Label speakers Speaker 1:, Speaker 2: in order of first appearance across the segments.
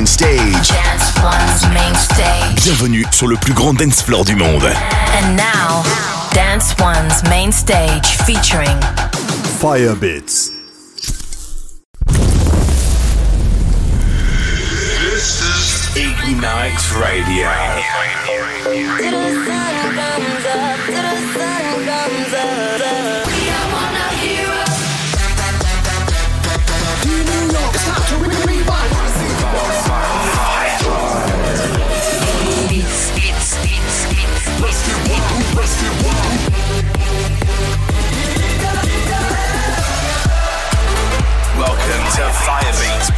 Speaker 1: main stage.
Speaker 2: Dance One's main stage.
Speaker 1: Bienvenue sur le plus grand dance floor du monde.
Speaker 2: And now, Dance One's main stage featuring
Speaker 3: Firebits.
Speaker 1: This is Ignite Radio.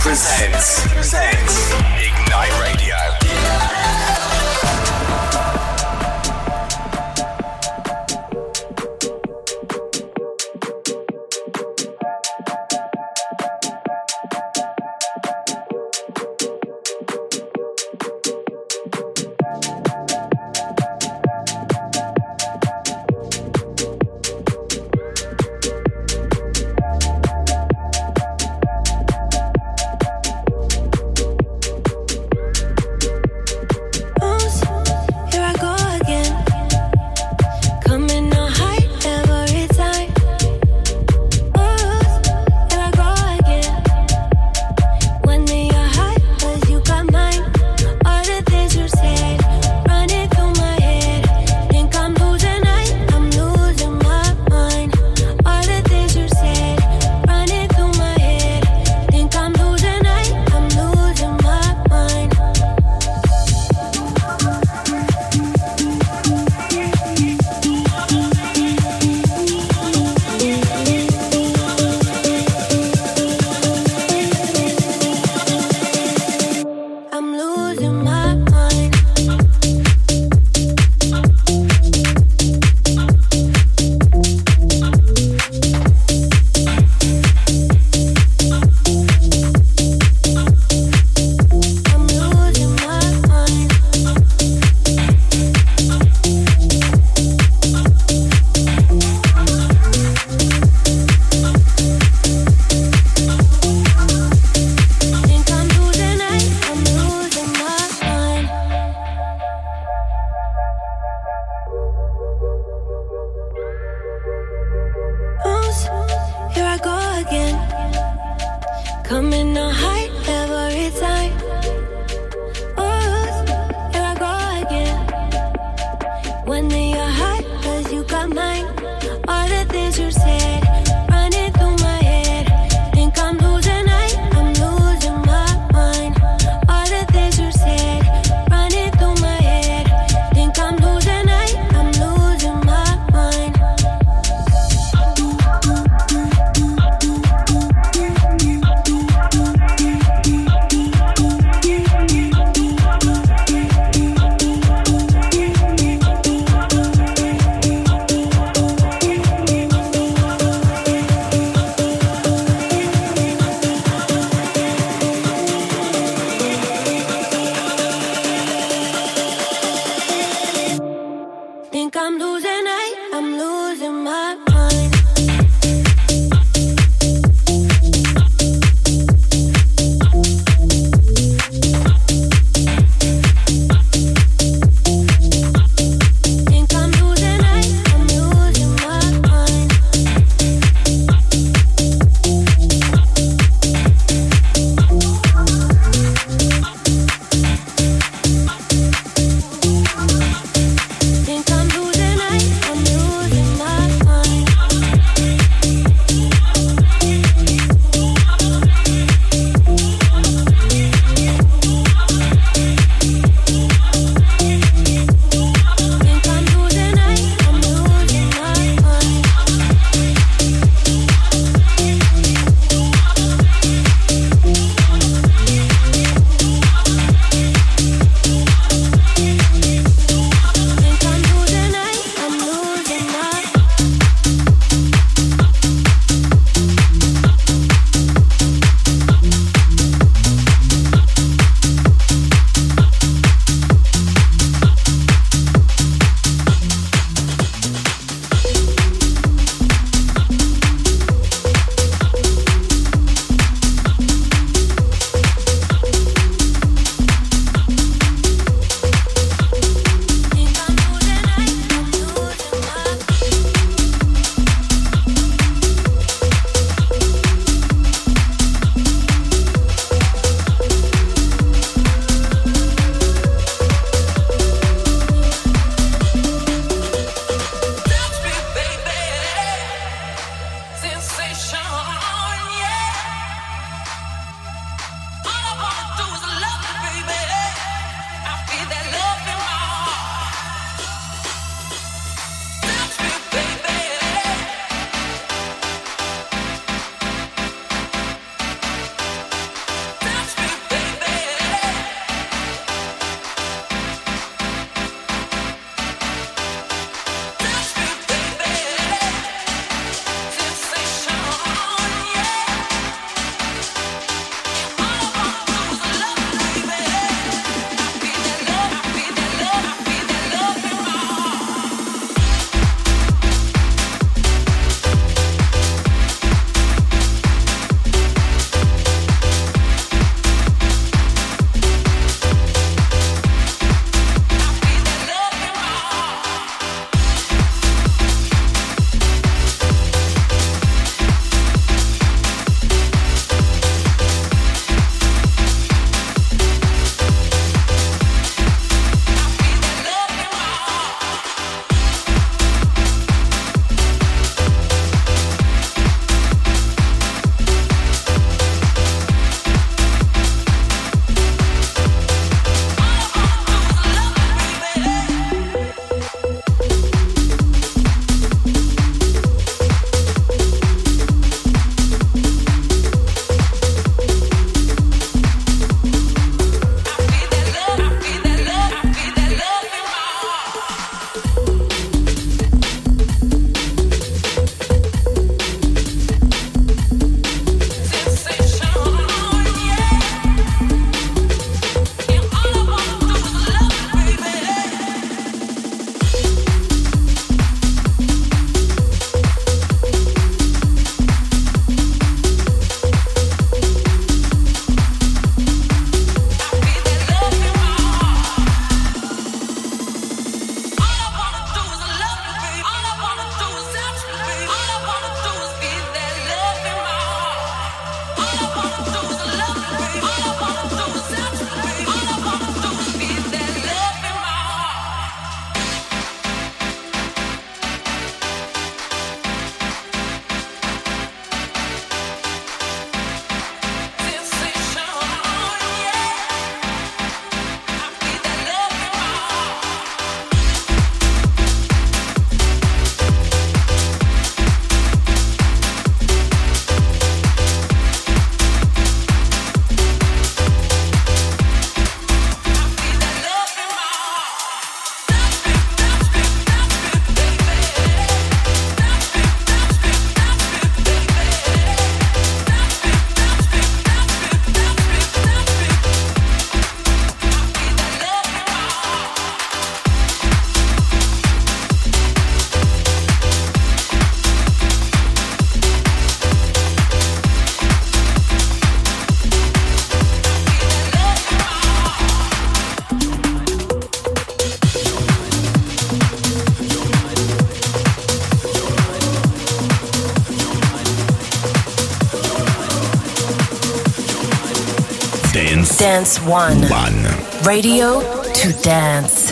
Speaker 1: Presents, presents Ignite Radio.
Speaker 4: Dance.
Speaker 5: One.
Speaker 4: One.
Speaker 5: Radio to dance.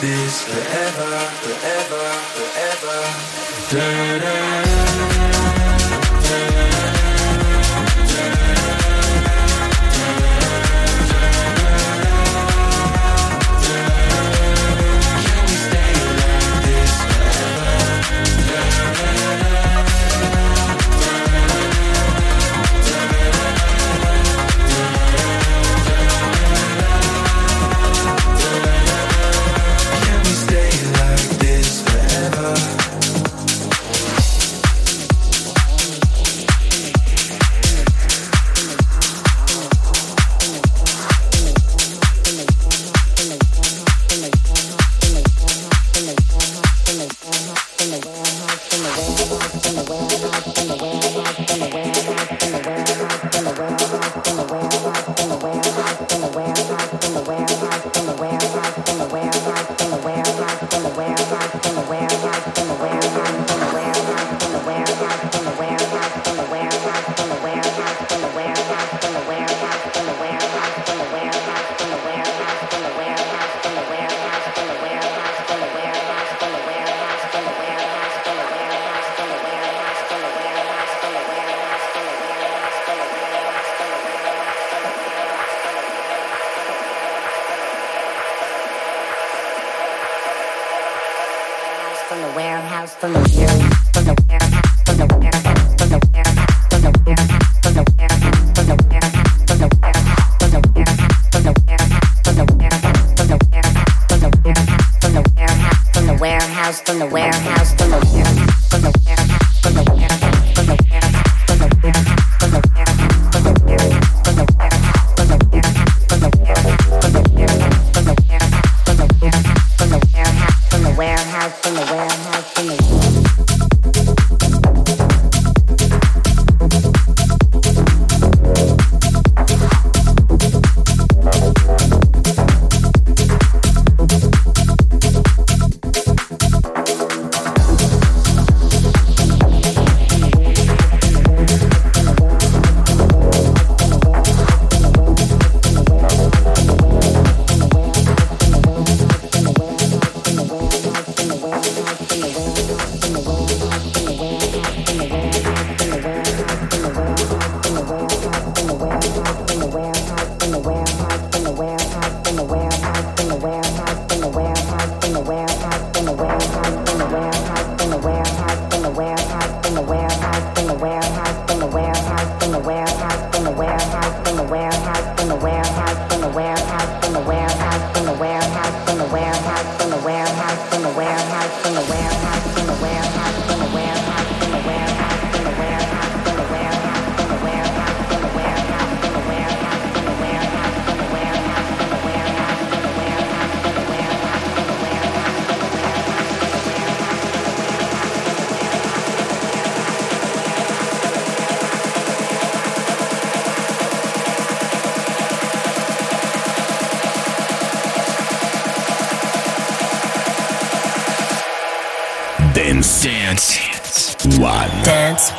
Speaker 6: this forever, forever, forever. Da-da.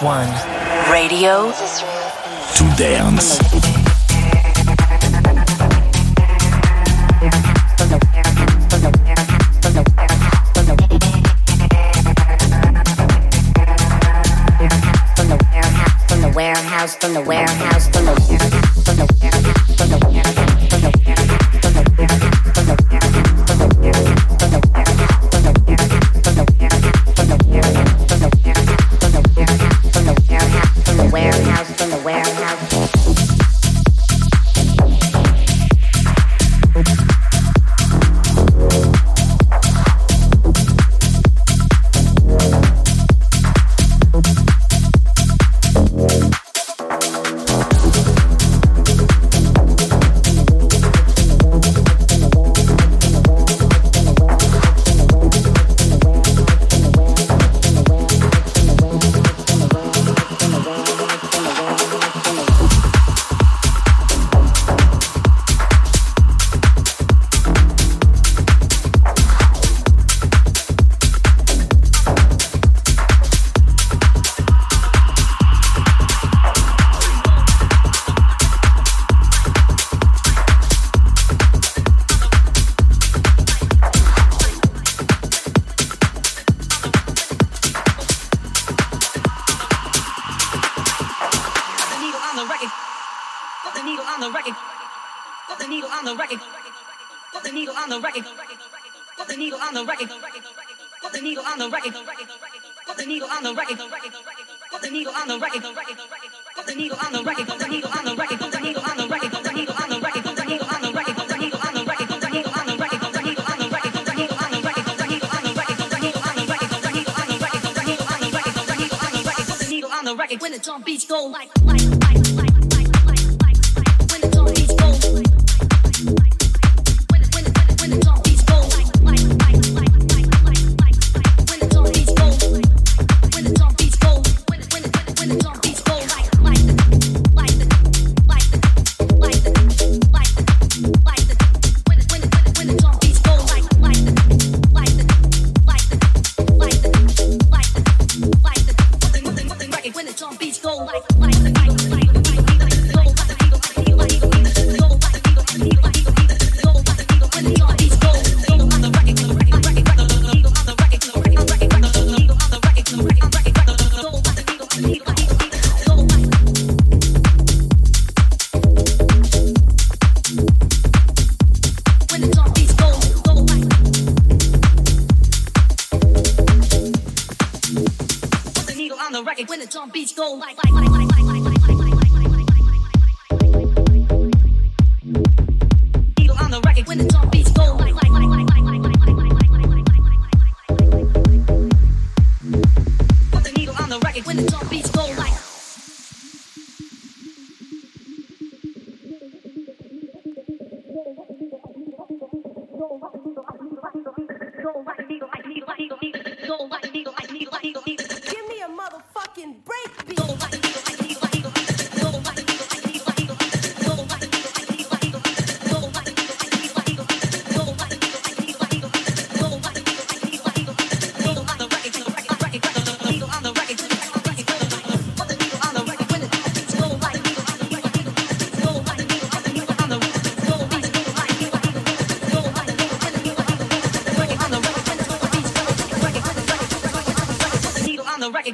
Speaker 6: One.
Speaker 5: When the drum beats go like like like like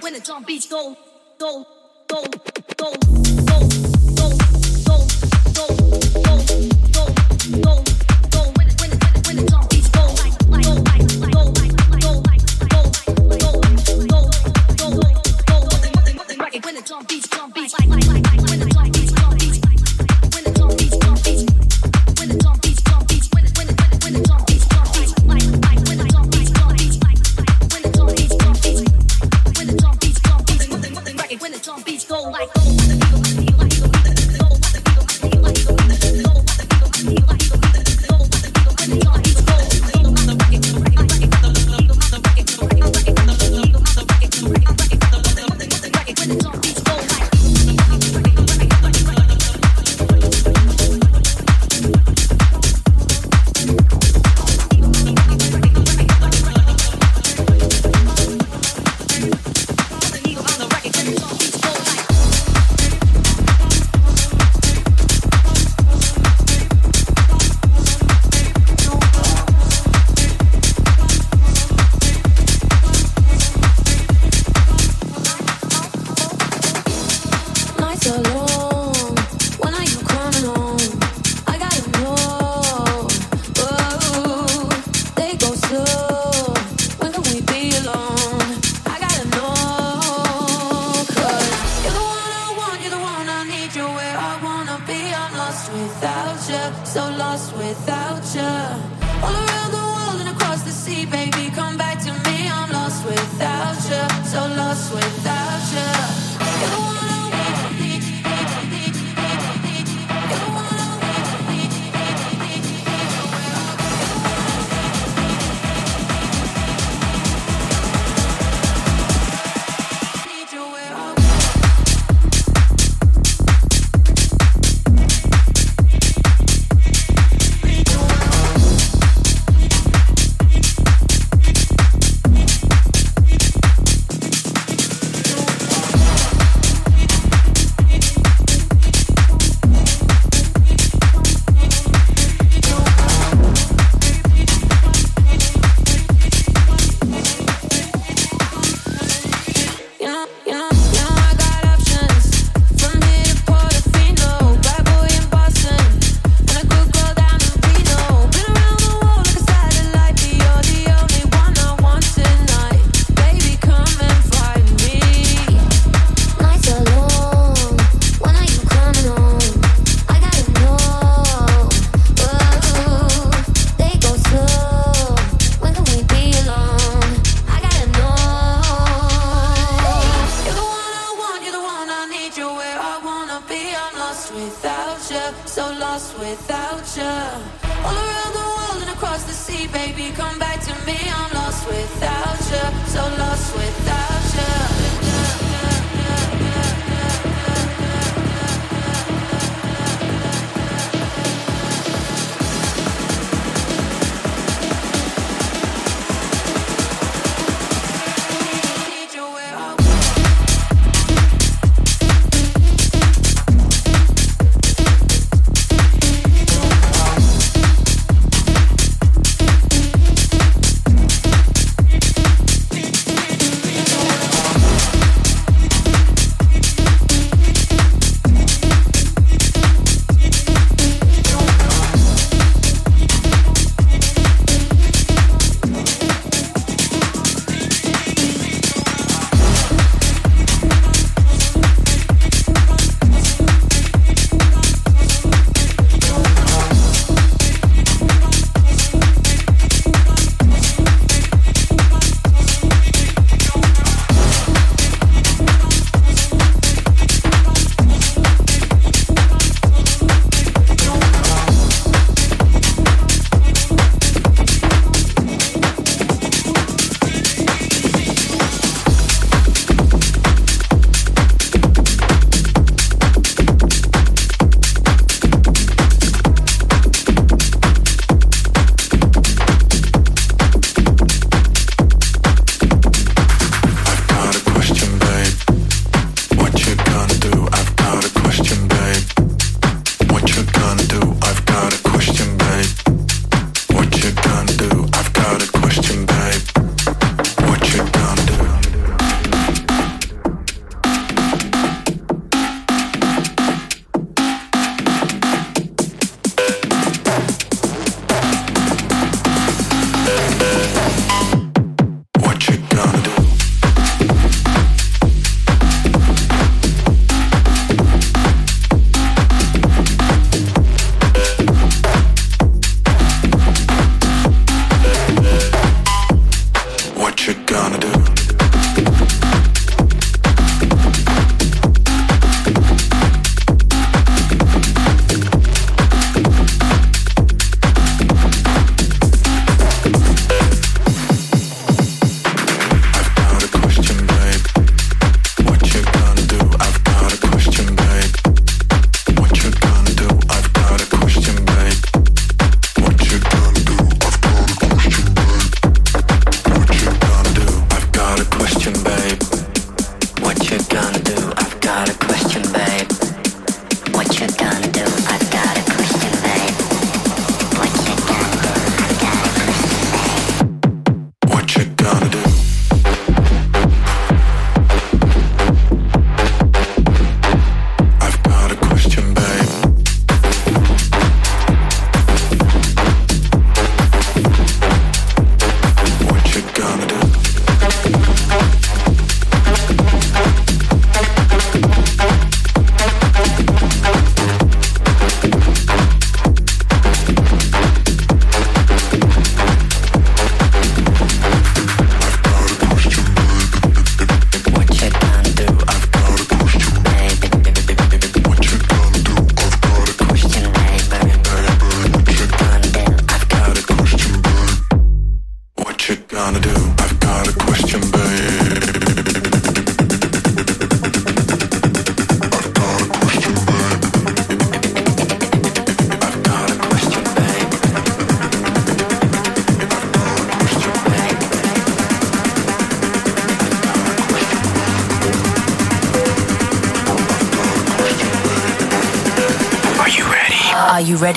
Speaker 5: when the drum beats go, go, go, go,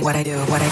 Speaker 7: What I what I do what I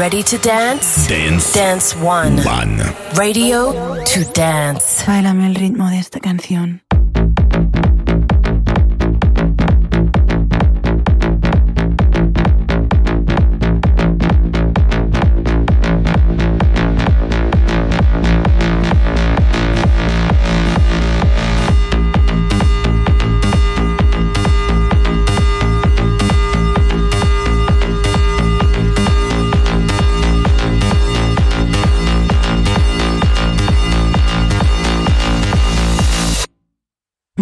Speaker 8: ready?
Speaker 2: Are you ready to dance?
Speaker 4: Dance.
Speaker 2: Dance One.
Speaker 4: One.
Speaker 2: Radio to dance.
Speaker 9: Báilame el ritmo de esta canción.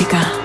Speaker 9: música,